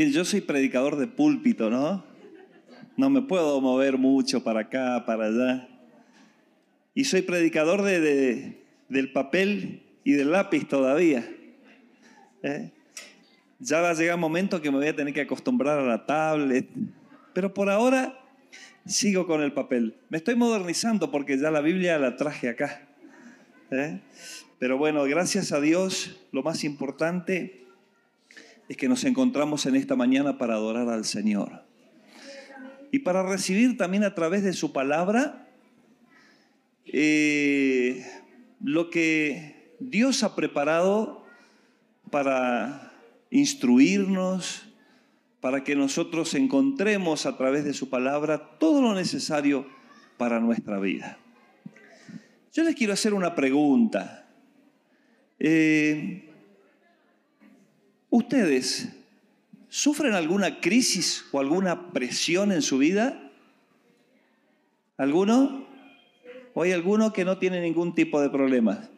Bien, yo soy predicador de púlpito, ¿no? No me puedo mover mucho para acá, para allá. Y soy predicador de, del papel y del lápiz todavía. ¿eh? Ya va a llegar un momento que me voy a tener que acostumbrar a la tablet. Pero por ahora sigo con el papel. Me estoy modernizando porque ya la Biblia la traje acá. ¿eh? Pero bueno, gracias a Dios, lo más importante es que nos encontramos en esta mañana para adorar al Señor. Y para recibir también a través de su palabra eh, lo que Dios ha preparado para instruirnos, para que nosotros encontremos a través de su palabra todo lo necesario para nuestra vida. Yo les quiero hacer una pregunta. Eh, ¿Ustedes sufren alguna crisis o alguna presión en su vida? ¿Alguno? ¿O hay alguno que no tiene ningún tipo de problema?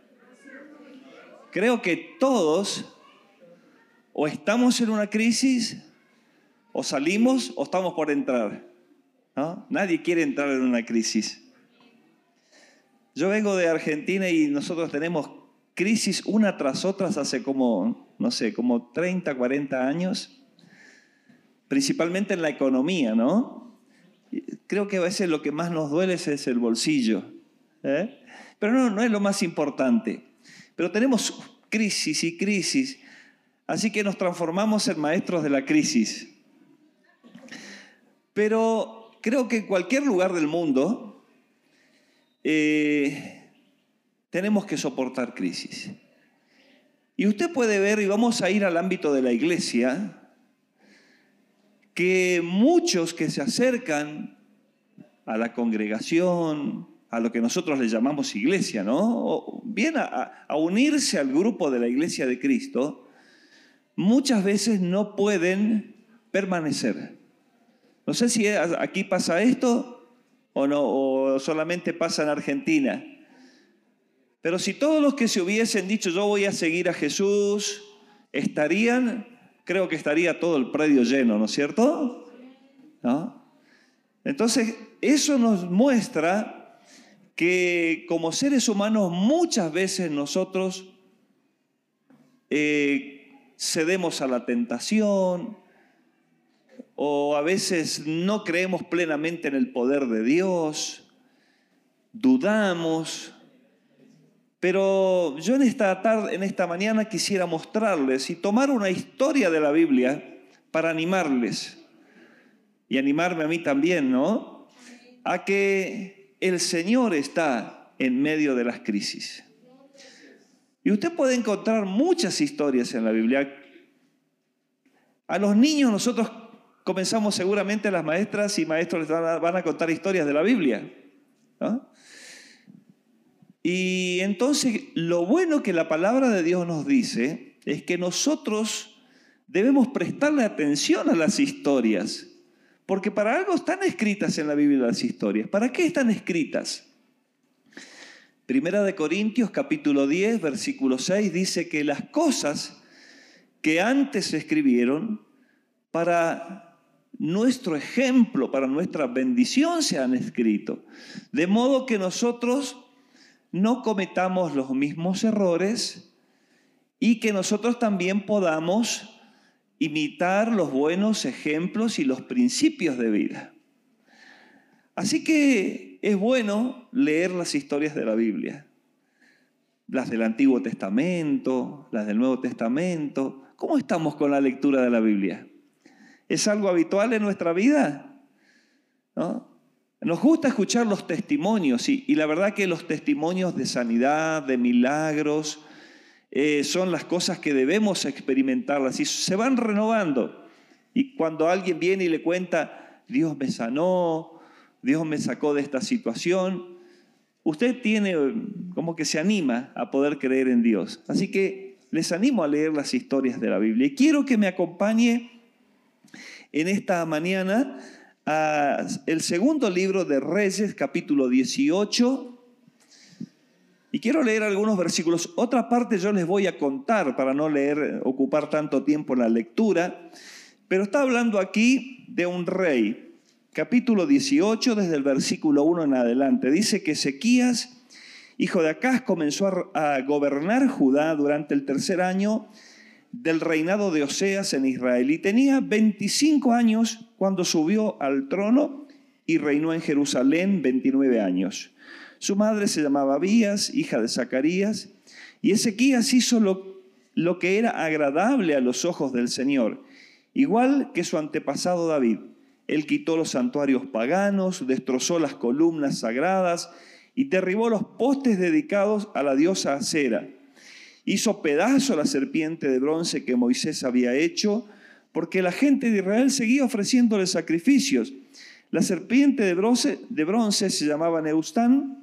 Creo que todos o estamos en una crisis o salimos o estamos por entrar. Nadie quiere entrar en una crisis. Yo vengo de Argentina y nosotros tenemos crisis una tras otra hace como, no sé, como 30, 40 años, principalmente en la economía, ¿no? Creo que a veces lo que más nos duele es el bolsillo. ¿eh? Pero no, no es lo más importante. Pero tenemos crisis y crisis, así que nos transformamos en maestros de la crisis. Pero creo que en cualquier lugar del mundo eh, tenemos que soportar crisis. Y usted puede ver, y vamos a ir al ámbito de la iglesia, que muchos que se acercan a la congregación, a lo que nosotros le llamamos iglesia, ¿no? Bien a, a unirse al grupo de la iglesia de Cristo, muchas veces no pueden permanecer. No sé si aquí pasa esto o no, o solamente pasa en Argentina. Pero si todos los que se hubiesen dicho yo voy a seguir a Jesús estarían, creo que estaría todo el predio lleno, ¿no es cierto? Entonces, eso nos muestra que como seres humanos muchas veces nosotros eh, cedemos a la tentación, o a veces no creemos plenamente en el poder de Dios, dudamos. Pero yo en esta tarde, en esta mañana quisiera mostrarles y tomar una historia de la Biblia para animarles y animarme a mí también, ¿no? A que el Señor está en medio de las crisis. Y usted puede encontrar muchas historias en la Biblia. A los niños nosotros comenzamos seguramente las maestras y maestros les van a, contar historias de la Biblia. Y entonces lo bueno que la palabra de Dios nos dice es que nosotros debemos prestarle atención a las historias, porque para algo están escritas en la Biblia las historias. ¿Para qué están escritas? Primera de Corintios capítulo 10, versículo 6 dice que las cosas que antes se escribieron para nuestro ejemplo, para nuestra bendición se han escrito. De modo que nosotros no cometamos los mismos errores y que nosotros también podamos imitar los buenos ejemplos y los principios de vida. Así que es bueno leer las historias de la Biblia, las del Antiguo Testamento, las del Nuevo Testamento. ¿Cómo estamos con la lectura de la Biblia? es algo habitual en nuestra vida. Nos gusta escuchar los testimonios y, la verdad que los testimonios de sanidad, de milagros, eh, son las cosas que debemos experimentarlas y se van renovando. Y cuando alguien viene y le cuenta, Dios me sanó, Dios me sacó de esta situación, usted tiene como que se anima a poder creer en Dios. Así que les animo a leer las historias de la Biblia. Y quiero que me acompañe en esta mañana el segundo libro de Reyes, capítulo 18. Y quiero leer algunos versículos. Otra parte yo les voy a contar para no leer, ocupar tanto tiempo en la lectura. Pero está hablando aquí de un rey. Capítulo 18, desde el versículo 1 en adelante. Dice que Ezequías, hijo de Acaz, comenzó a, a gobernar Judá durante el tercer año del reinado de Oseas en Israel y tenía 25 años cuando subió al trono y reinó en Jerusalén 29 años. Su madre se llamaba Abías, hija de Zacarías, y Ezequías hizo lo, lo que era agradable a los ojos del Señor, igual que su antepasado David. Él quitó los santuarios paganos, destrozó las columnas sagradas y derribó los postes dedicados a la diosa Acera. Hizo pedazo la serpiente de bronce que Moisés había hecho, porque la gente de Israel seguía ofreciéndole sacrificios. La serpiente de bronce, de bronce se llamaba Neustán,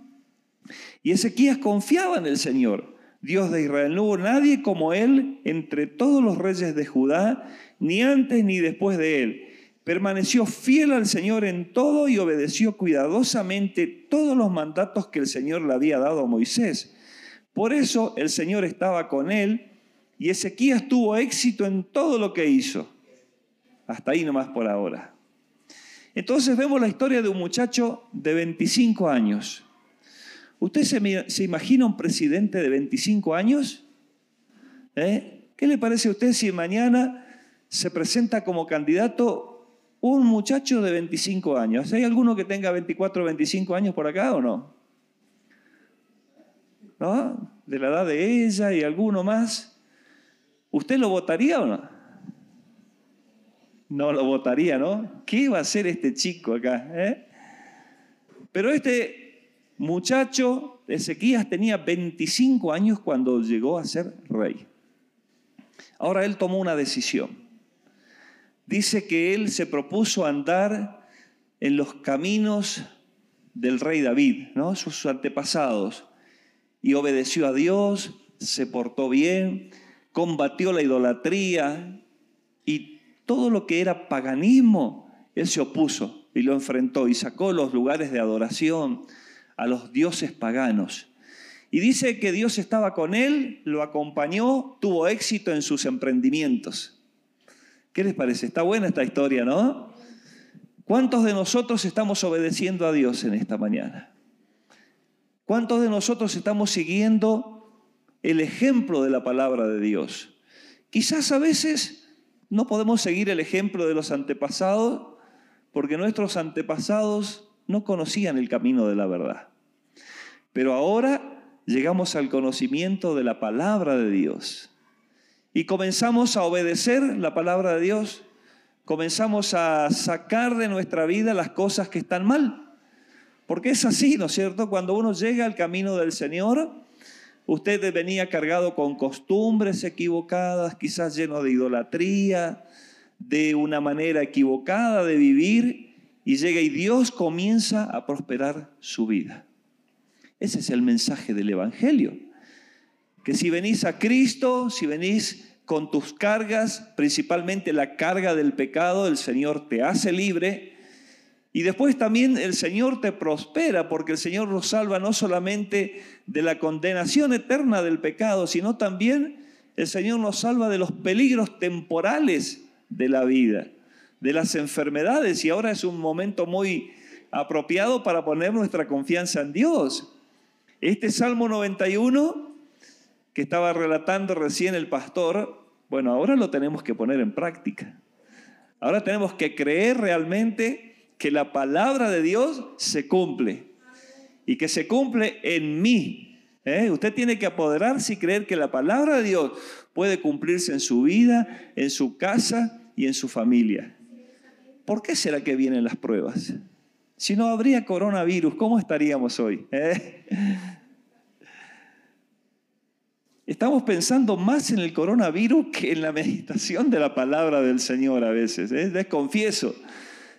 y Ezequías confiaba en el Señor, Dios de Israel. No hubo nadie como él entre todos los reyes de Judá, ni antes ni después de él. Permaneció fiel al Señor en todo y obedeció cuidadosamente todos los mandatos que el Señor le había dado a Moisés. Por eso el Señor estaba con él y Ezequías tuvo éxito en todo lo que hizo. Hasta ahí nomás por ahora. Entonces vemos la historia de un muchacho de 25 años ¿Usted se, imagina un presidente de 25 años? ¿Eh? ¿Qué le parece a usted si mañana se presenta como candidato un muchacho de 25 años? ¿Hay alguno que tenga 24 o 25 años por acá o no? ¿No? De la edad de ella y alguno más. ¿Usted lo votaría o no? No lo votaría, ¿no? ¿Qué va a hacer este chico acá? Eh? Pero este muchacho, Ezequías tenía 25 años cuando llegó a ser rey. Ahora él tomó una decisión. Dice que él se propuso andar en los caminos del rey David, ¿no? sus antepasados, y obedeció a Dios, se portó bien, combatió la idolatría y todo lo que era paganismo, él se opuso y lo enfrentó y sacó los lugares de adoración, a los dioses paganos. Y dice que Dios estaba con él, lo acompañó, tuvo éxito en sus emprendimientos. ¿Qué les parece? Está buena esta historia, ¿no? ¿Cuántos de nosotros estamos obedeciendo a Dios en esta mañana? ¿Cuántos de nosotros estamos siguiendo el ejemplo de la palabra de Dios? Quizás a veces no podemos seguir el ejemplo de los antepasados porque nuestros antepasados no conocían el camino de la verdad. Pero ahora llegamos al conocimiento de la palabra de Dios y comenzamos a obedecer la palabra de Dios, comenzamos a sacar de nuestra vida las cosas que están mal. Porque es así, ¿no es cierto? Cuando uno llega al camino del Señor, usted venía cargado con costumbres equivocadas, quizás lleno de idolatría, de una manera equivocada de vivir, y llega y Dios comienza a prosperar su vida. Ese es el mensaje del Evangelio. Que si venís a Cristo, si venís con tus cargas, principalmente la carga del pecado, el Señor te hace libre. Y después también el Señor te prospera, porque el Señor nos salva no solamente de la condenación eterna del pecado, sino también el Señor nos salva de los peligros temporales de la vida, de las enfermedades. Y ahora es un momento muy apropiado para poner nuestra confianza en Dios. Este Salmo 91 que estaba relatando recién el pastor, bueno, ahora lo tenemos que poner en práctica. Ahora tenemos que creer realmente que la palabra de Dios se cumple y que se cumple en mí. ¿eh? Usted tiene que apoderarse y creer que la palabra de Dios puede cumplirse en su vida, en su casa y en su familia. ¿Por qué será que vienen las pruebas? Si no habría coronavirus, ¿cómo estaríamos hoy? ¿Eh? Estamos pensando más en el coronavirus que en la meditación de la palabra del Señor a veces. ¿eh? Les confieso,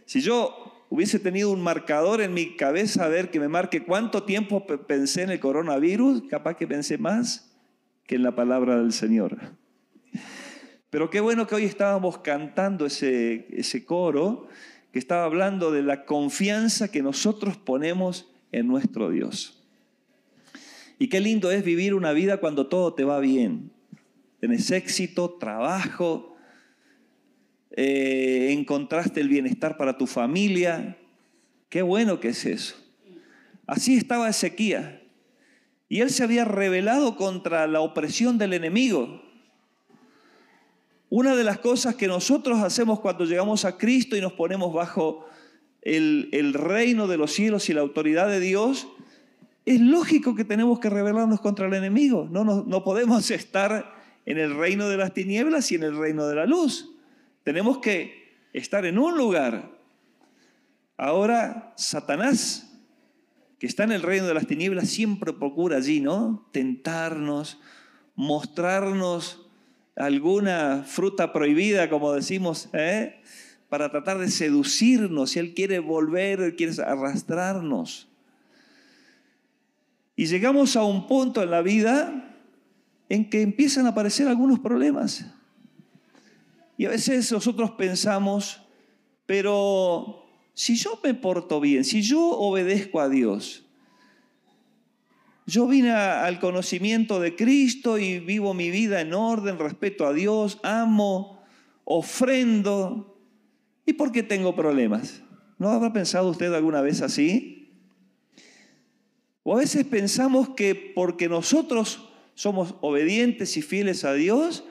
si yo hubiese tenido un marcador en mi cabeza a ver que me marque cuánto tiempo pensé en el coronavirus, capaz que pensé más que en la palabra del Señor. Pero qué bueno que hoy estábamos cantando ese, ese coro que estaba hablando de la confianza que nosotros ponemos en nuestro Dios. Y qué lindo es vivir una vida cuando todo te va bien. Tienes éxito, trabajo, eh, encontraste el bienestar para tu familia. Qué bueno que es eso. Así estaba Ezequías. Y él se había rebelado contra la opresión del enemigo. Una de las cosas que nosotros hacemos cuando llegamos a Cristo y nos ponemos bajo el, reino de los cielos y la autoridad de Dios, es lógico que tenemos que rebelarnos contra el enemigo. No, no, no podemos estar en el reino de las tinieblas y en el reino de la luz. Tenemos que estar en un lugar. Ahora, Satanás que está en el reino de las tinieblas, siempre procura allí, ¿no? Tentarnos, mostrarnos alguna fruta prohibida, como decimos, ¿eh? para tratar de seducirnos. Si Él quiere volver, Él quiere arrastrarnos. Y llegamos a un punto en la vida en que empiezan a aparecer algunos problemas. Y a veces nosotros pensamos, pero si yo me porto bien, si yo obedezco a Dios, yo vine al conocimiento de Cristo y vivo mi vida en orden, respeto a Dios, amo, ofrendo, ¿y por qué tengo problemas? ¿No habrá pensado usted alguna vez así? O a veces pensamos que porque nosotros somos obedientes y fieles a Dios,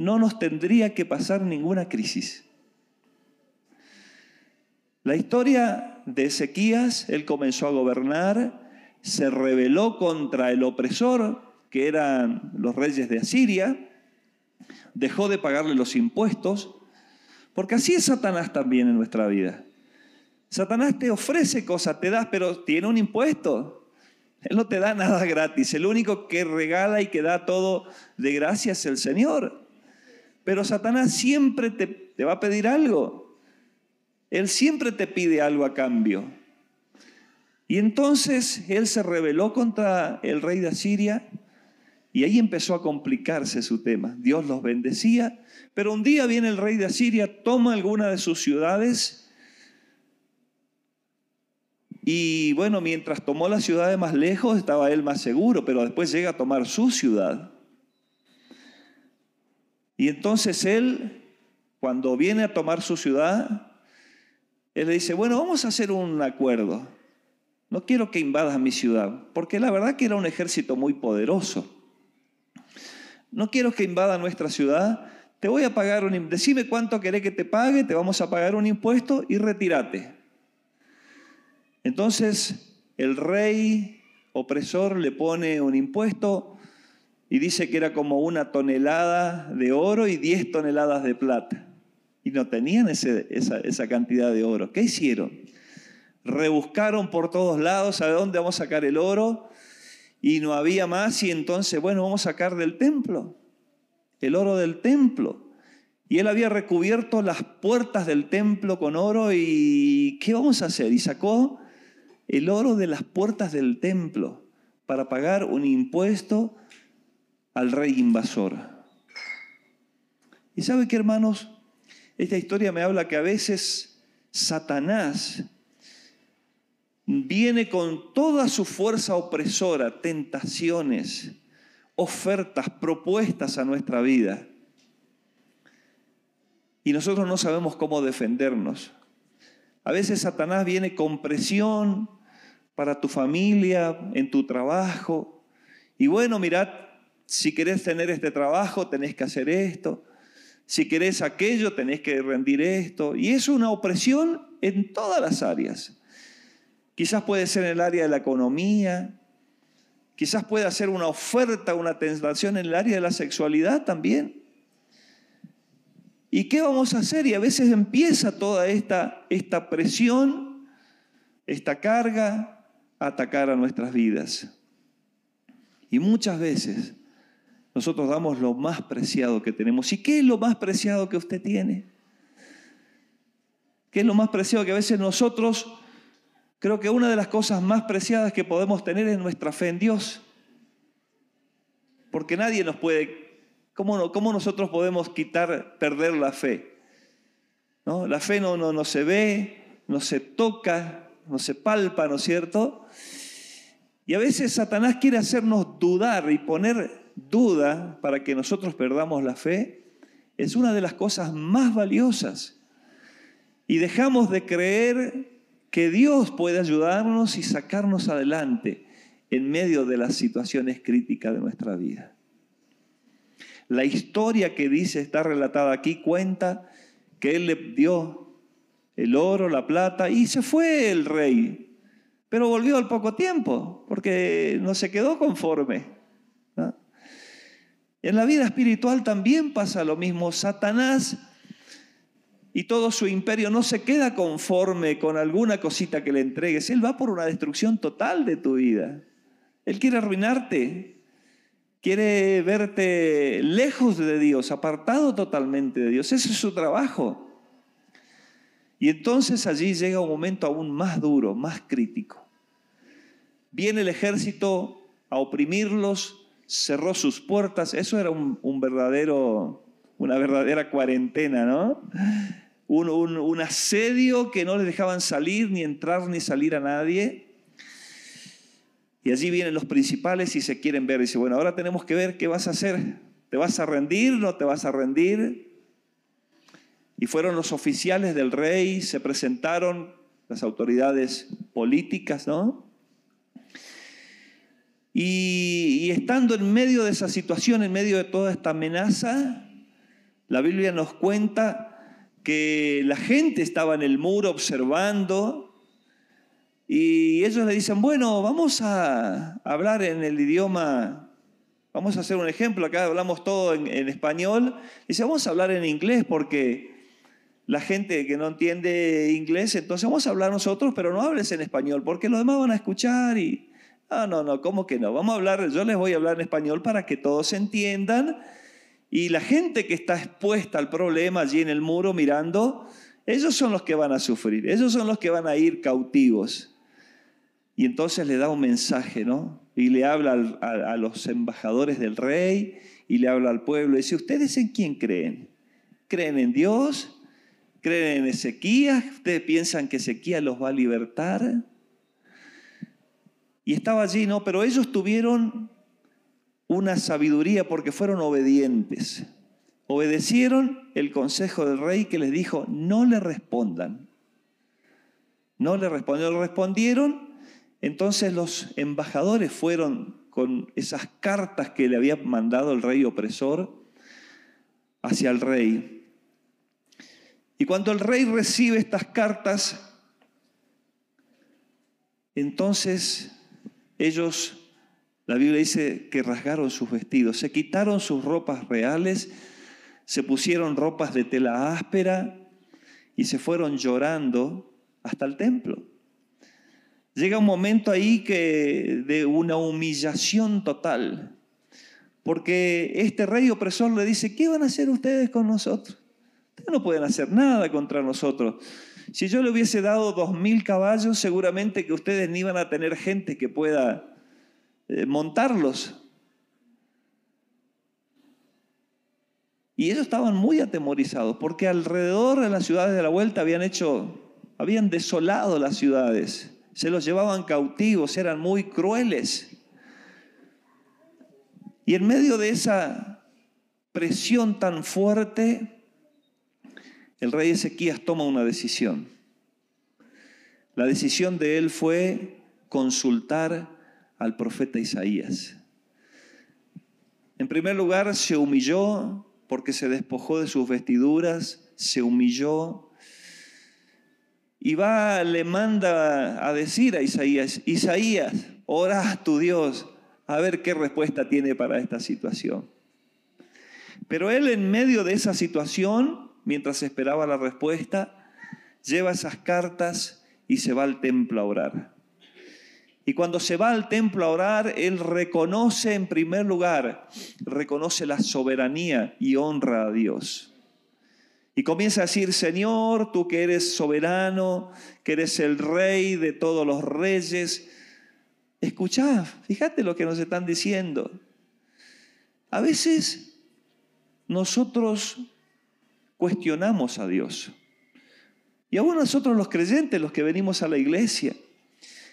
no nos tendría que pasar ninguna crisis. La historia de Ezequías, él comenzó a gobernar, se rebeló contra el opresor, que eran los reyes de Asiria, dejó de pagarle los impuestos, porque así es Satanás también en nuestra vida. Satanás te ofrece cosas, te das, pero tiene un impuesto. Él no te da nada gratis. El único que regala y que da todo de gracia es el Señor. Pero Satanás siempre te, te va a pedir algo. Él siempre te pide algo a cambio. Y entonces él se rebeló contra el rey de Asiria y ahí empezó a complicarse su tema. Dios los bendecía, pero un día viene el rey de Asiria, toma alguna de sus ciudades y bueno, mientras tomó las ciudades más lejos estaba él más seguro, pero después llega a tomar su ciudad. Y entonces él, cuando viene a tomar su ciudad, él le dice, bueno, vamos a hacer un acuerdo. No quiero que invadas mi ciudad, porque la verdad que era un ejército muy poderoso. No quiero que invada nuestra ciudad. Te voy a pagar un Decime cuánto querés que te pague, te vamos a pagar un impuesto y retírate. Entonces el rey opresor le pone un impuesto y dice que era como una tonelada de oro y diez toneladas de plata y no tenían esa, cantidad de oro. ¿Qué hicieron? Rebuscaron por todos lados a dónde vamos a sacar el oro y no había más y entonces, bueno, vamos a sacar del templo, el oro del templo. Y él había recubierto las puertas del templo con oro y ¿qué vamos a hacer? Y sacó el oro de las puertas del templo para pagar un impuesto al rey invasor. ¿Y sabe qué, hermanos? Esta historia me habla que a veces Satanás viene con toda su fuerza opresora, tentaciones, ofertas, propuestas a nuestra vida. Y nosotros no sabemos cómo defendernos. A veces Satanás viene con presión para tu familia, en tu trabajo. Y bueno, mirad, si querés tener este trabajo, tenés que hacer esto si querés aquello, tenés que rendir esto. Y es una opresión en todas las áreas. Quizás puede ser en el área de la economía, quizás puede ser una oferta, una tentación en el área de la sexualidad también. ¿Y qué vamos a hacer? Y a veces empieza toda esta, esta presión, esta carga, a atacar a nuestras vidas. Y muchas veces nosotros damos lo más preciado que tenemos. ¿Y qué es lo más preciado que usted tiene? ¿Qué es lo más preciado que a veces nosotros, creo que una de las cosas más preciadas que podemos tener es nuestra fe en Dios? Porque nadie nos puede, ¿cómo, cómo nosotros podemos quitar, perder la fe? ¿No? La fe no, no, no se ve, no se toca, no se palpa, ¿no es cierto? Y a veces Satanás quiere hacernos dudar y poner duda para que nosotros perdamos la fe es una de las cosas más valiosas. Y dejamos de creer que Dios puede ayudarnos y sacarnos adelante en medio de las situaciones críticas de nuestra vida. La historia que dice, está relatada aquí, cuenta que Él le dio el oro, la plata, y se fue el rey. Pero volvió al poco tiempo, porque no se quedó conforme. En la vida espiritual también pasa lo mismo. Satanás y todo su imperio no se queda conforme con alguna cosita que le entregues. Él va por una destrucción total de tu vida. Él quiere arruinarte. Quiere verte lejos de Dios, apartado totalmente de Dios. Ese es su trabajo. Y entonces allí llega un momento aún más duro, más crítico. Viene el ejército a oprimirlos, cerró sus puertas. Eso era un, verdadero, una verdadera cuarentena, ¿no? Un, asedio que no les dejaban salir, ni entrar, ni salir a nadie. Y allí vienen los principales y se quieren ver. Dice, bueno, ahora tenemos que ver qué vas a hacer. ¿Te vas a rendir? ¿No te vas a rendir? Y fueron los oficiales del rey, se presentaron las autoridades políticas, ¿no? Y, estando en medio de esa situación, en medio de toda esta amenaza, la Biblia nos cuenta que la gente estaba en el muro observando y ellos le dicen, bueno, vamos a hablar en el idioma, vamos a hacer un ejemplo, acá hablamos todo en, español, dice, vamos a hablar en inglés porque la gente que no entiende inglés, entonces vamos a hablar nosotros, pero no hables en español porque los demás van a escuchar y Ah, no, no, ¿cómo que no? Vamos a hablar, yo les voy a hablar en español para que todos entiendan. Y la gente que está expuesta al problema allí en el muro mirando, ellos son los que van a sufrir, ellos son los que van a ir cautivos. Y entonces le da un mensaje, ¿no? Y le habla a, a, los embajadores del rey y le habla al pueblo. Y dice, ¿ustedes en quién creen? ¿Creen en Dios? ¿Creen en Ezequías? ¿Ustedes piensan que Ezequías los va a libertar? Y estaba allí, ¿no? Pero ellos tuvieron una sabiduría porque fueron obedientes. Obedecieron el consejo del rey que les dijo, no le respondan. No le respondieron, respondieron. Entonces los embajadores fueron con esas cartas que le había mandado el rey opresor hacia el rey. Y cuando el rey recibe estas cartas, entonces ellos, la Biblia dice que rasgaron sus vestidos, se quitaron sus ropas reales, se pusieron ropas de tela áspera y se fueron llorando hasta el templo. Llega un momento ahí que de una humillación total, porque este rey opresor le dice, ¿qué van a hacer ustedes con nosotros? Ustedes no pueden hacer nada contra nosotros. Si yo le hubiese dado dos mil caballos, seguramente que ustedes ni iban a tener gente que pueda eh, montarlos. Y ellos estaban muy atemorizados porque alrededor de las ciudades de la vuelta habían hecho, habían desolado las ciudades, se los llevaban cautivos, eran muy crueles. Y en medio de esa presión tan fuerte, el rey Ezequías toma una decisión. La decisión de él fue consultar al profeta Isaías. En primer lugar, se humilló porque se despojó de sus vestiduras, se humilló y va, le manda a decir a Isaías, Isaías, ora a tu Dios, a ver qué respuesta tiene para esta situación. Pero él en medio de esa situación mientras esperaba la respuesta, lleva esas cartas y se va al templo a orar. Y cuando se va al templo a orar, él reconoce en primer lugar, reconoce la soberanía y honra a Dios. Y comienza a decir, Señor, tú que eres soberano, que eres el rey de todos los reyes, escuchad, fíjate lo que nos están diciendo. A veces nosotros cuestionamos a Dios. Y aún nosotros los creyentes, los que venimos a la iglesia,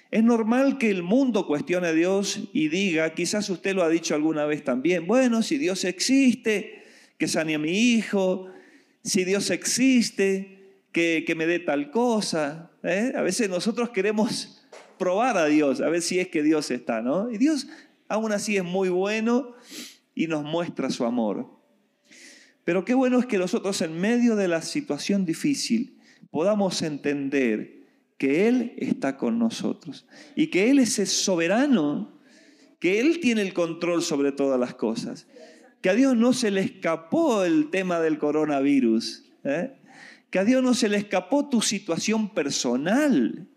es normal que el mundo cuestione a Dios y diga, quizás usted lo ha dicho alguna vez también, bueno, si Dios existe, que sane a mi hijo, si Dios existe, que, me dé tal cosa. ¿eh? A veces nosotros queremos probar a Dios, a ver si es que Dios está, ¿no? Y Dios aún así es muy bueno y nos muestra su amor. Pero qué bueno es que nosotros en medio de la situación difícil podamos entender que Él está con nosotros y que Él es el soberano, que Él tiene el control sobre todas las cosas, que a Dios no se le escapó el tema del coronavirus, ¿eh? que a Dios no se le escapó tu situación personal.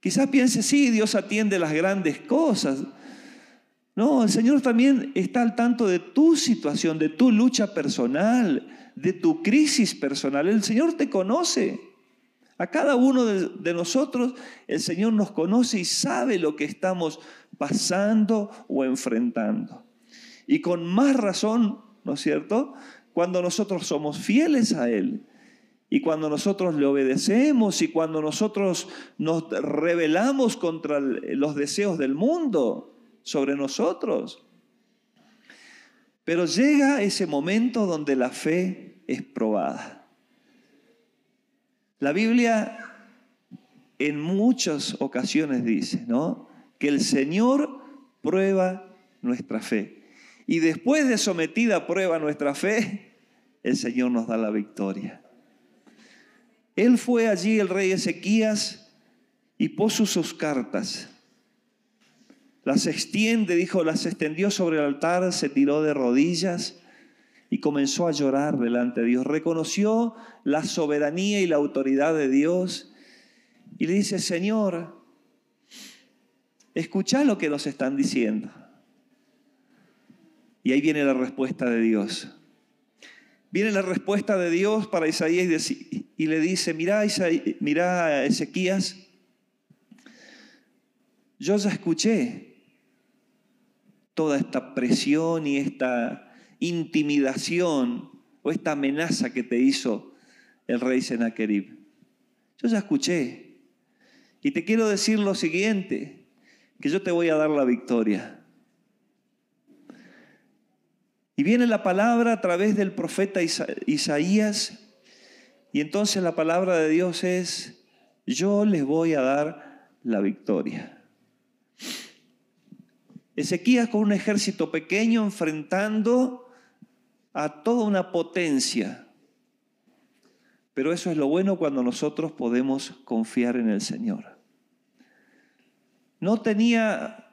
Quizás piense, sí, Dios atiende las grandes cosas, no, el Señor también está al tanto de tu situación, de tu lucha personal, de tu crisis personal. El Señor te conoce. A cada uno de, nosotros el Señor nos conoce y sabe lo que estamos pasando o enfrentando. Y con más razón, ¿no es cierto? Cuando nosotros somos fieles a Él y cuando nosotros le obedecemos y cuando nosotros nos rebelamos contra los deseos del mundo sobre nosotros. Pero llega ese momento donde la fe es probada. La Biblia en muchas ocasiones dice, ¿no? Que el Señor prueba nuestra fe. Y después de sometida a prueba nuestra fe, el Señor nos da la victoria. Él fue allí, el rey Ezequías, y puso sus cartas las extiende, dijo, las extendió sobre el altar, se tiró de rodillas y comenzó a llorar delante de Dios. Reconoció la soberanía y la autoridad de Dios y le dice, Señor, escucha lo que nos están diciendo. Y ahí viene la respuesta de Dios. Viene la respuesta de Dios para Isaías y le dice, mira, Ezequías, yo ya escuché toda esta presión y esta intimidación o esta amenaza que te hizo el rey Sennacherib. Yo ya escuché. Y te quiero decir lo siguiente, que yo te voy a dar la victoria. Y viene la palabra a través del profeta Isaías, y entonces la palabra de Dios es, yo les voy a dar la victoria. Ezequías con un ejército pequeño enfrentando a toda una potencia. Pero eso es lo bueno cuando nosotros podemos confiar en el Señor. No tenía,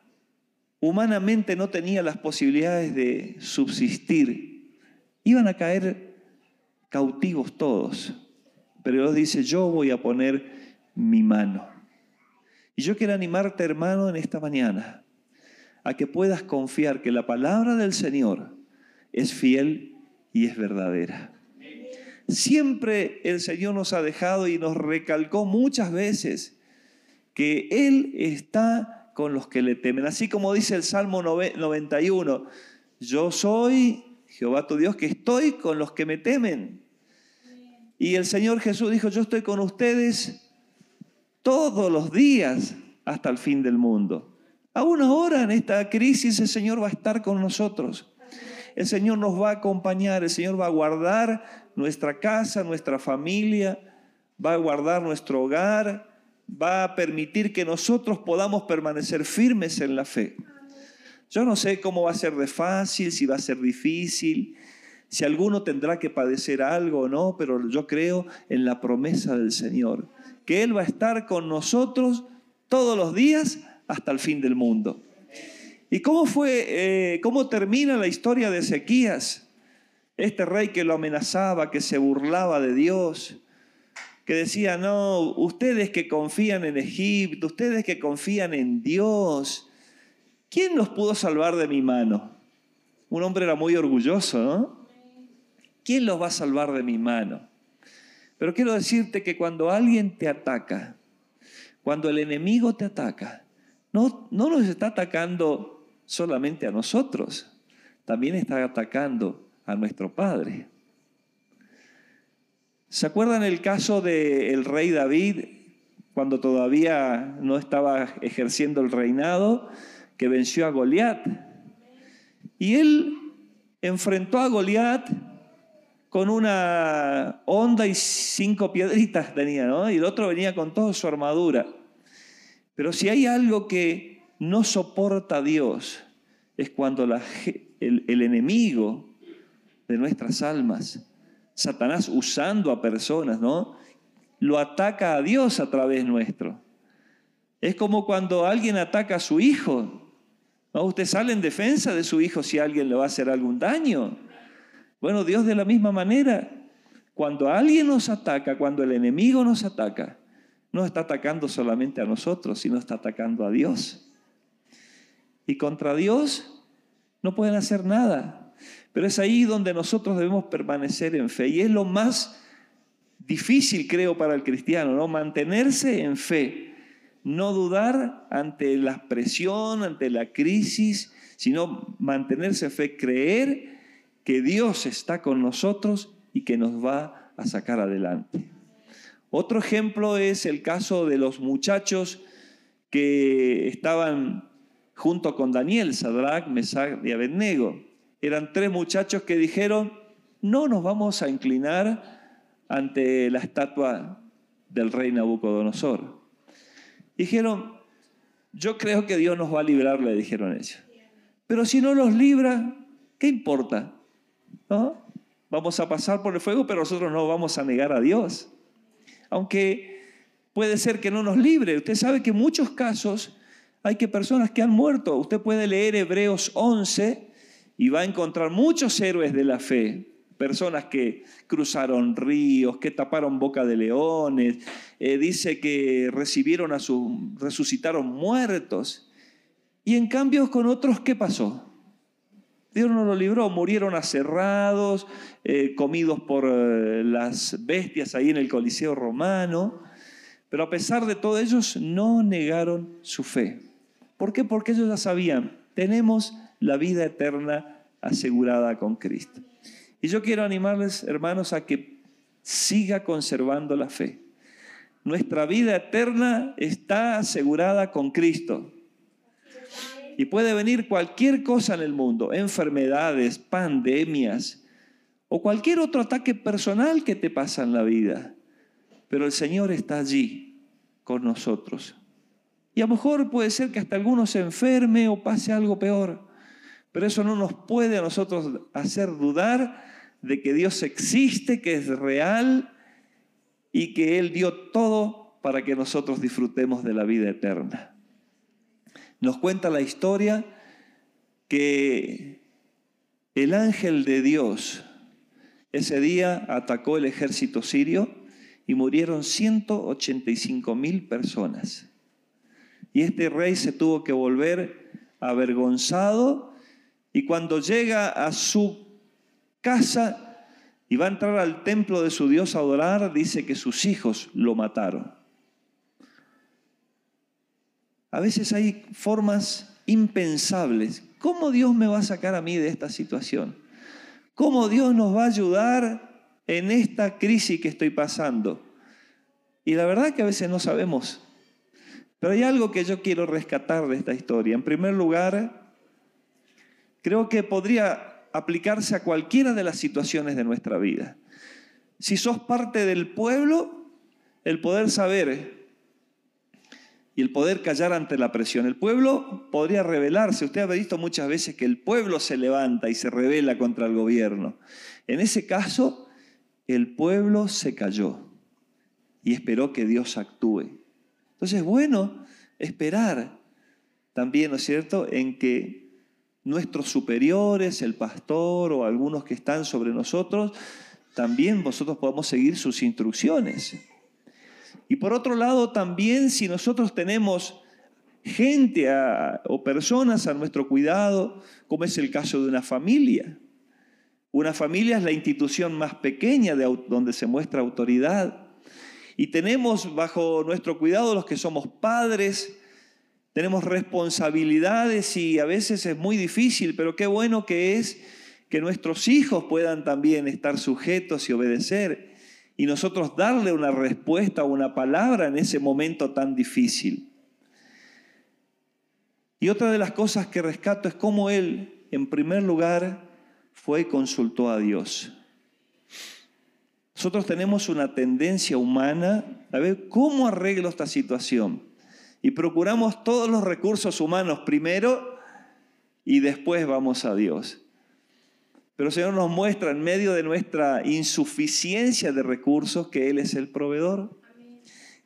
humanamente no tenía las posibilidades de subsistir. Iban a caer cautivos todos. Pero Dios dice, yo voy a poner mi mano. Y yo quiero animarte, hermano, en esta mañana a que puedas confiar que la palabra del Señor es fiel y es verdadera. Siempre el Señor nos ha dejado y nos recalcó muchas veces que Él está con los que le temen. Así como dice el Salmo 91, yo soy Jehová tu Dios que estoy con los que me temen. Y el Señor Jesús dijo, yo estoy con ustedes todos los días hasta el fin del mundo. Aún ahora en esta crisis el Señor va a estar con nosotros. El Señor nos va a acompañar, el Señor va a guardar nuestra casa, nuestra familia, va a guardar nuestro hogar, va a permitir que nosotros podamos permanecer firmes en la fe. Yo no sé cómo va a ser de fácil, si va a ser difícil, si alguno tendrá que padecer algo o no, pero yo creo en la promesa del Señor, que Él va a estar con nosotros todos los días hasta el fin del mundo. ¿Y cómo fue, eh, cómo termina la historia de Ezequías? Este rey que lo amenazaba, que se burlaba de Dios, que decía, no, ustedes que confían en Egipto, ustedes que confían en Dios, ¿quién nos pudo salvar de mi mano? Un hombre era muy orgulloso, ¿no? ¿Quién los va a salvar de mi mano? Pero quiero decirte que cuando alguien te ataca, cuando el enemigo te ataca, no, no nos está atacando solamente a nosotros, también está atacando a nuestro Padre. ¿Se acuerdan el caso del rey David cuando todavía no estaba ejerciendo el reinado, que venció a Goliat? Y él enfrentó a Goliat con una onda y cinco piedritas tenía, ¿no? Y el otro venía con toda su armadura. Pero si hay algo que no soporta a Dios, es cuando el, enemigo de nuestras almas, Satanás usando a personas, ¿no? Lo ataca a Dios a través nuestro. Es como cuando alguien ataca a su hijo. ¿no? Usted sale en defensa de su hijo si alguien le va a hacer algún daño. Bueno, Dios de la misma manera, cuando alguien nos ataca, cuando el enemigo nos ataca, no está atacando solamente a nosotros, sino está atacando a Dios. Y contra Dios no pueden hacer nada. Pero es ahí donde nosotros debemos permanecer en fe. Y es lo más difícil, creo, para el cristiano, ¿no? Mantenerse en fe no dudar ante la presión, ante la crisis, sino mantenerse en fe, creer que Dios está con nosotros y que nos va a sacar adelante. Otro ejemplo es el caso de los muchachos que estaban junto con Daniel, Sadrach, Mesach y Abednego. Eran tres muchachos que dijeron, no nos vamos a inclinar ante la estatua del rey Nabucodonosor. Dijeron, yo creo que Dios nos va a librar, le dijeron ellos. Pero si no los libra, ¿qué importa? Vamos a pasar por el fuego, pero nosotros no vamos a negar a Dios. Aunque puede ser que no nos libre. Usted sabe que en muchos casos hay que personas que han muerto. Usted puede leer Hebreos 11 y va a encontrar muchos héroes de la fe personas que cruzaron ríos, que taparon boca de leones, eh, dice que recibieron a su, resucitaron muertos. Y en cambio con otros, ¿qué pasó? Dios no lo libró, murieron aserrados, eh, comidos por eh, las bestias ahí en el Coliseo romano, pero a pesar de todo ellos no negaron su fe. ¿Por qué? Porque ellos ya sabían, tenemos la vida eterna asegurada con Cristo. Y yo quiero animarles, hermanos, a que siga conservando la fe. Nuestra vida eterna está asegurada con Cristo. Y puede venir cualquier cosa en el mundo, enfermedades, pandemias o cualquier otro ataque personal que te pasa en la vida. Pero el Señor está allí con nosotros. Y a lo mejor puede ser que hasta alguno se enferme o pase algo peor. Pero eso no nos puede a nosotros hacer dudar de que Dios existe, que es real y que Él dio todo para que nosotros disfrutemos de la vida eterna. Nos cuenta la historia que el ángel de Dios ese día atacó el ejército sirio y murieron 185 mil personas. Y este rey se tuvo que volver avergonzado y cuando llega a su casa y va a entrar al templo de su Dios a adorar, dice que sus hijos lo mataron. A veces hay formas impensables. ¿Cómo Dios me va a sacar a mí de esta situación? ¿Cómo Dios nos va a ayudar en esta crisis que estoy pasando? Y la verdad que a veces no sabemos. Pero hay algo que yo quiero rescatar de esta historia. En primer lugar, creo que podría aplicarse a cualquiera de las situaciones de nuestra vida. Si sos parte del pueblo, el poder saber el poder callar ante la presión. El pueblo podría rebelarse. Usted ha visto muchas veces que el pueblo se levanta y se revela contra el gobierno. En ese caso, el pueblo se cayó y esperó que Dios actúe. Entonces, bueno, esperar también, ¿no es cierto?, en que nuestros superiores, el pastor o algunos que están sobre nosotros, también nosotros podemos seguir sus instrucciones. Y por otro lado, también si nosotros tenemos gente o personas a nuestro cuidado, como es el caso de una familia. Una familia es la institución más pequeña de, donde se muestra autoridad. Y tenemos bajo nuestro cuidado los que somos padres, tenemos responsabilidades y a veces es muy difícil, pero qué bueno que es que nuestros hijos puedan también estar sujetos y obedecer y nosotros darle una respuesta o una palabra en ese momento tan difícil. Y otra de las cosas que rescato es cómo él, en primer lugar, fue y consultó a Dios. Nosotros tenemos una tendencia humana a ver cómo arreglo esta situación. Y procuramos todos los recursos humanos primero y después vamos a Dios. Pero el Señor nos muestra en medio de nuestra insuficiencia de recursos que Él es el proveedor,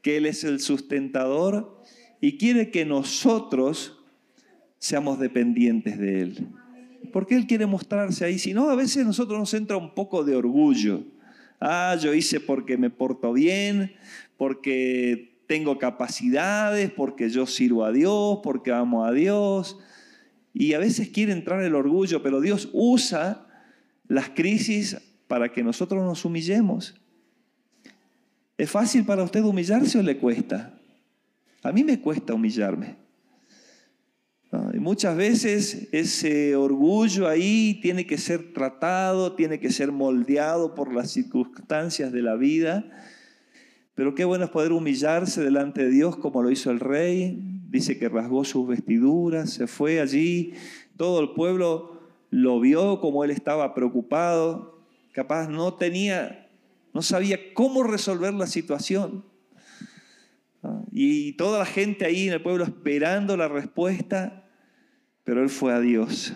que Él es el sustentador y quiere que nosotros seamos dependientes de Él. Porque Él quiere mostrarse ahí. Si no, a veces nosotros nos entra un poco de orgullo. Ah, yo hice porque me porto bien, porque tengo capacidades, porque yo sirvo a Dios, porque amo a Dios. Y a veces quiere entrar el orgullo, pero Dios usa las crisis para que nosotros nos humillemos. ¿Es fácil para usted humillarse o le cuesta? A mí me cuesta humillarme. Y muchas veces ese orgullo ahí tiene que ser tratado, tiene que ser moldeado por las circunstancias de la vida. Pero qué bueno es poder humillarse delante de Dios como lo hizo el rey. Dice que rasgó sus vestiduras, se fue allí. Todo el pueblo lo vio como él estaba preocupado. Capaz no tenía, no sabía cómo resolver la situación. Y toda la gente ahí en el pueblo esperando la respuesta. Pero él fue a Dios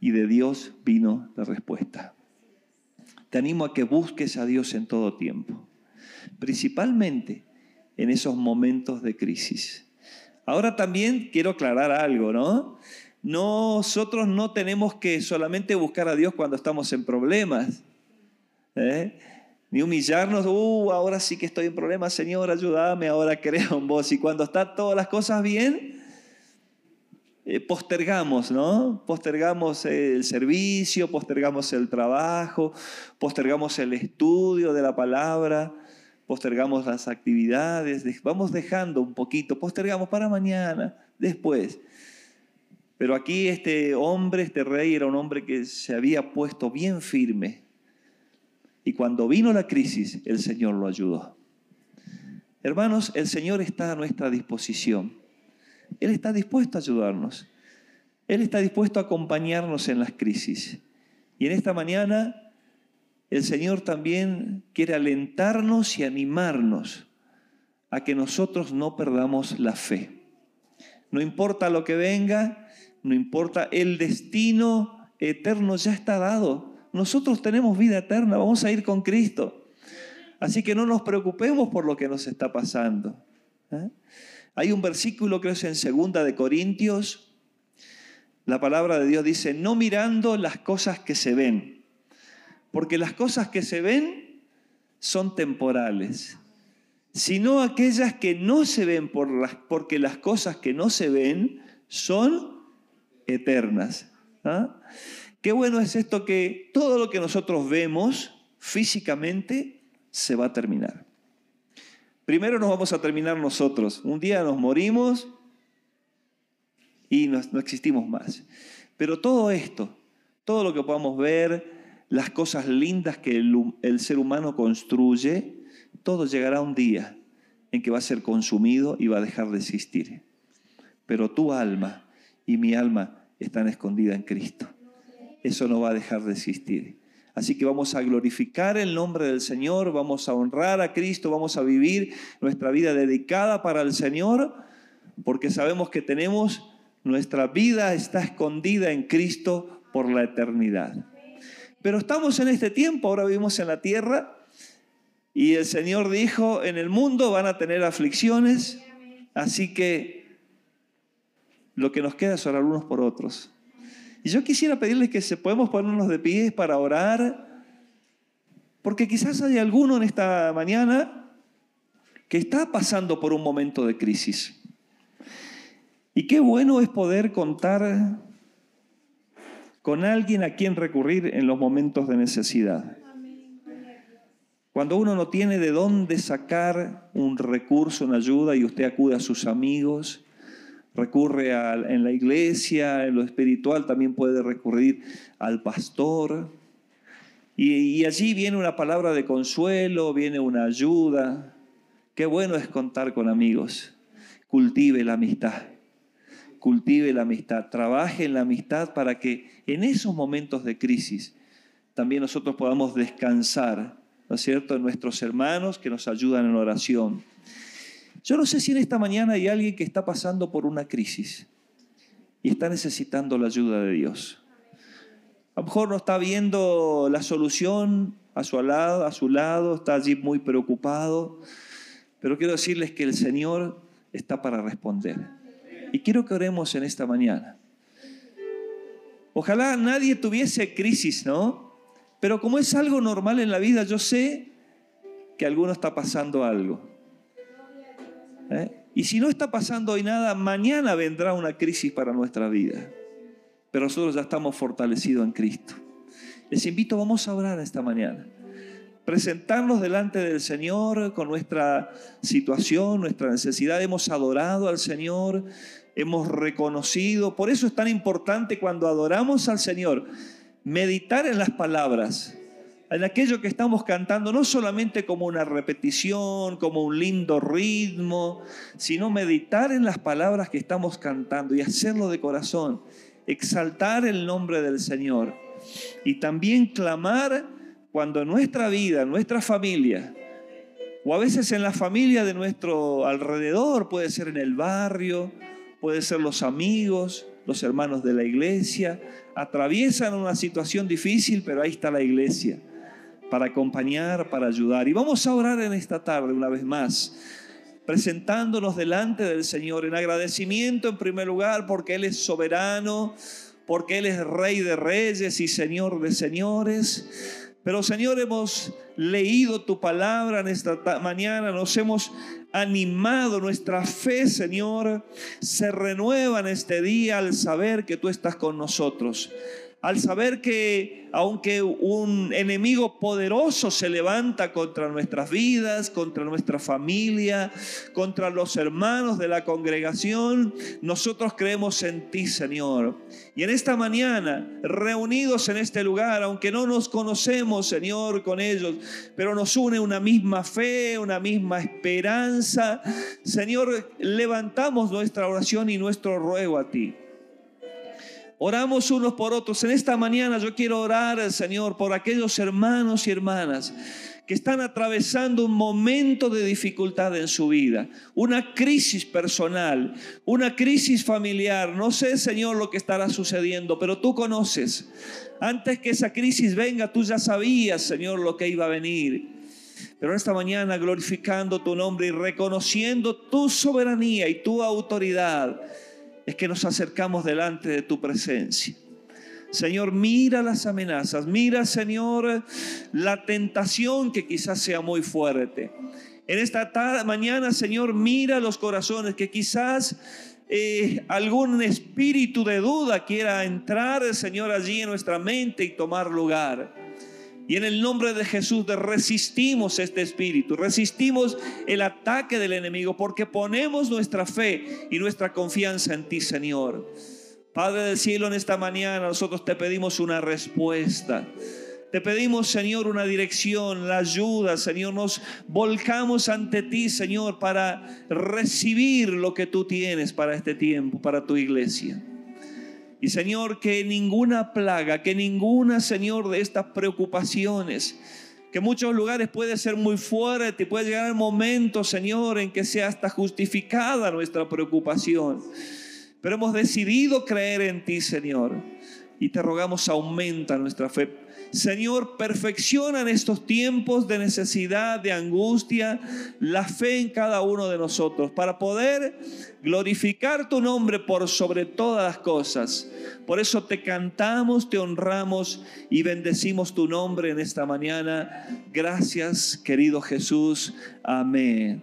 y de Dios vino la respuesta. Te animo a que busques a Dios en todo tiempo, principalmente en esos momentos de crisis. Ahora también quiero aclarar algo, ¿no? Nosotros no tenemos que solamente buscar a Dios cuando estamos en problemas, ¿eh? ni humillarnos, uh, ahora sí que estoy en problemas, Señor, ayúdame, ahora creo en vos. Y cuando están todas las cosas bien, eh, postergamos, ¿no? Postergamos el servicio, postergamos el trabajo, postergamos el estudio de la palabra, postergamos las actividades, vamos dejando un poquito, postergamos para mañana, después. Pero aquí este hombre, este rey, era un hombre que se había puesto bien firme. Y cuando vino la crisis, el Señor lo ayudó. Hermanos, el Señor está a nuestra disposición. Él está dispuesto a ayudarnos. Él está dispuesto a acompañarnos en las crisis. Y en esta mañana el Señor también quiere alentarnos y animarnos a que nosotros no perdamos la fe. No importa lo que venga, no importa el destino eterno ya está dado. Nosotros tenemos vida eterna, vamos a ir con Cristo. Así que no nos preocupemos por lo que nos está pasando. ¿eh? Hay un versículo que es en segunda de Corintios. La palabra de Dios dice, no mirando las cosas que se ven, porque las cosas que se ven son temporales, sino aquellas que no se ven por las, porque las cosas que no se ven son eternas. ¿ah? Qué bueno es esto que todo lo que nosotros vemos físicamente se va a terminar. Primero nos vamos a terminar nosotros. Un día nos morimos y no, existimos más. Pero todo esto, todo lo que podamos ver, las cosas lindas que el, el ser humano construye, todo llegará un día en que va a ser consumido y va a dejar de existir. Pero tu alma y mi alma están escondidas en Cristo. Eso no va a dejar de existir. Así que vamos a glorificar el nombre del Señor, vamos a honrar a Cristo, vamos a vivir nuestra vida dedicada para el Señor, porque sabemos que tenemos, nuestra vida está escondida en Cristo por la eternidad. Pero estamos en este tiempo, ahora vivimos en la tierra, y el Señor dijo, en el mundo van a tener aflicciones, así que lo que nos queda es orar unos por otros. Y yo quisiera pedirles que se podemos ponernos de pie para orar, porque quizás hay alguno en esta mañana que está pasando por un momento de crisis. Y qué bueno es poder contar con alguien a quien recurrir en los momentos de necesidad. Cuando uno no tiene de dónde sacar un recurso, una ayuda, y usted acude a sus amigos, recurre en la iglesia, en lo espiritual también puede recurrir al pastor. Y, allí viene una palabra de consuelo, viene una ayuda. Qué bueno es contar con amigos. Cultive la amistad. cultive la amistad, trabaje en la amistad para que en esos momentos de crisis también nosotros podamos descansar, ¿no es cierto?, en nuestros hermanos que nos ayudan en oración. Yo no sé si en esta mañana hay alguien que está pasando por una crisis y está necesitando la ayuda de Dios. A lo mejor no está viendo la solución a su lado, a su lado, está allí muy preocupado, pero quiero decirles que el Señor está para responder. Y quiero que oremos en esta mañana. Ojalá nadie tuviese crisis, ¿no? Pero como es algo normal en la vida, yo sé que alguno está pasando algo. ¿Eh? Y si no está pasando hoy nada, mañana vendrá una crisis para nuestra vida. Pero nosotros ya estamos fortalecidos en Cristo. Les invito, vamos a orar esta mañana. Presentarnos delante del Señor con nuestra situación, nuestra necesidad. Hemos adorado al Señor, hemos reconocido. Por eso es tan importante cuando adoramos al Señor, meditar en las palabras, en aquello que estamos cantando, no solamente como una repetición, como un lindo ritmo, sino meditar en las palabras que estamos cantando y hacerlo de corazón, exaltar el nombre del Señor y también clamar cuando nuestra vida, nuestra familia, o a veces en la familia de nuestro alrededor, puede ser en el barrio, puede ser los amigos, los hermanos de la iglesia, atraviesan una situación difícil, pero ahí está la iglesia para acompañar, para ayudar. Y vamos a orar en esta tarde una vez más, presentándonos delante del Señor en agradecimiento en primer lugar porque Él es soberano, porque Él es Rey de Reyes y Señor de Señores. Pero Señor, hemos leído tu palabra en esta mañana, nos hemos animado, nuestra fe, Señor, se renueva en este día al saber que tú estás con nosotros al saber que aunque un enemigo poderoso se levanta contra nuestras vidas, contra nuestra familia, contra los hermanos de la congregación, nosotros creemos en ti, Señor. Y en esta mañana, reunidos en este lugar, aunque no nos conocemos, Señor, con ellos, pero nos une una misma fe, una misma esperanza, Señor, levantamos nuestra oración y nuestro ruego a ti. Oramos unos por otros. En esta mañana yo quiero orar, Señor, por aquellos hermanos y hermanas que están atravesando un momento de dificultad en su vida, una crisis personal, una crisis familiar. No sé, Señor, lo que estará sucediendo, pero tú conoces. Antes que esa crisis venga, tú ya sabías, Señor, lo que iba a venir. Pero esta mañana, glorificando tu nombre y reconociendo tu soberanía y tu autoridad, es que nos acercamos delante de tu presencia. Señor, mira las amenazas, mira, Señor, la tentación que quizás sea muy fuerte. En esta mañana, Señor, mira los corazones que quizás eh, algún espíritu de duda quiera entrar, Señor, allí en nuestra mente y tomar lugar. Y en el nombre de Jesús resistimos este espíritu, resistimos el ataque del enemigo porque ponemos nuestra fe y nuestra confianza en ti, Señor. Padre del cielo, en esta mañana nosotros te pedimos una respuesta. Te pedimos, Señor, una dirección, la ayuda, Señor. Nos volcamos ante ti, Señor, para recibir lo que tú tienes para este tiempo, para tu iglesia. Y Señor, que ninguna plaga, que ninguna, Señor, de estas preocupaciones, que en muchos lugares puede ser muy fuerte y puede llegar el momento, Señor, en que sea hasta justificada nuestra preocupación. Pero hemos decidido creer en ti, Señor. Y te rogamos, aumenta nuestra fe Señor, perfecciona en estos tiempos de necesidad, de angustia, la fe en cada uno de nosotros para poder glorificar tu nombre por sobre todas las cosas. Por eso te cantamos, te honramos y bendecimos tu nombre en esta mañana. Gracias, querido Jesús. Amén.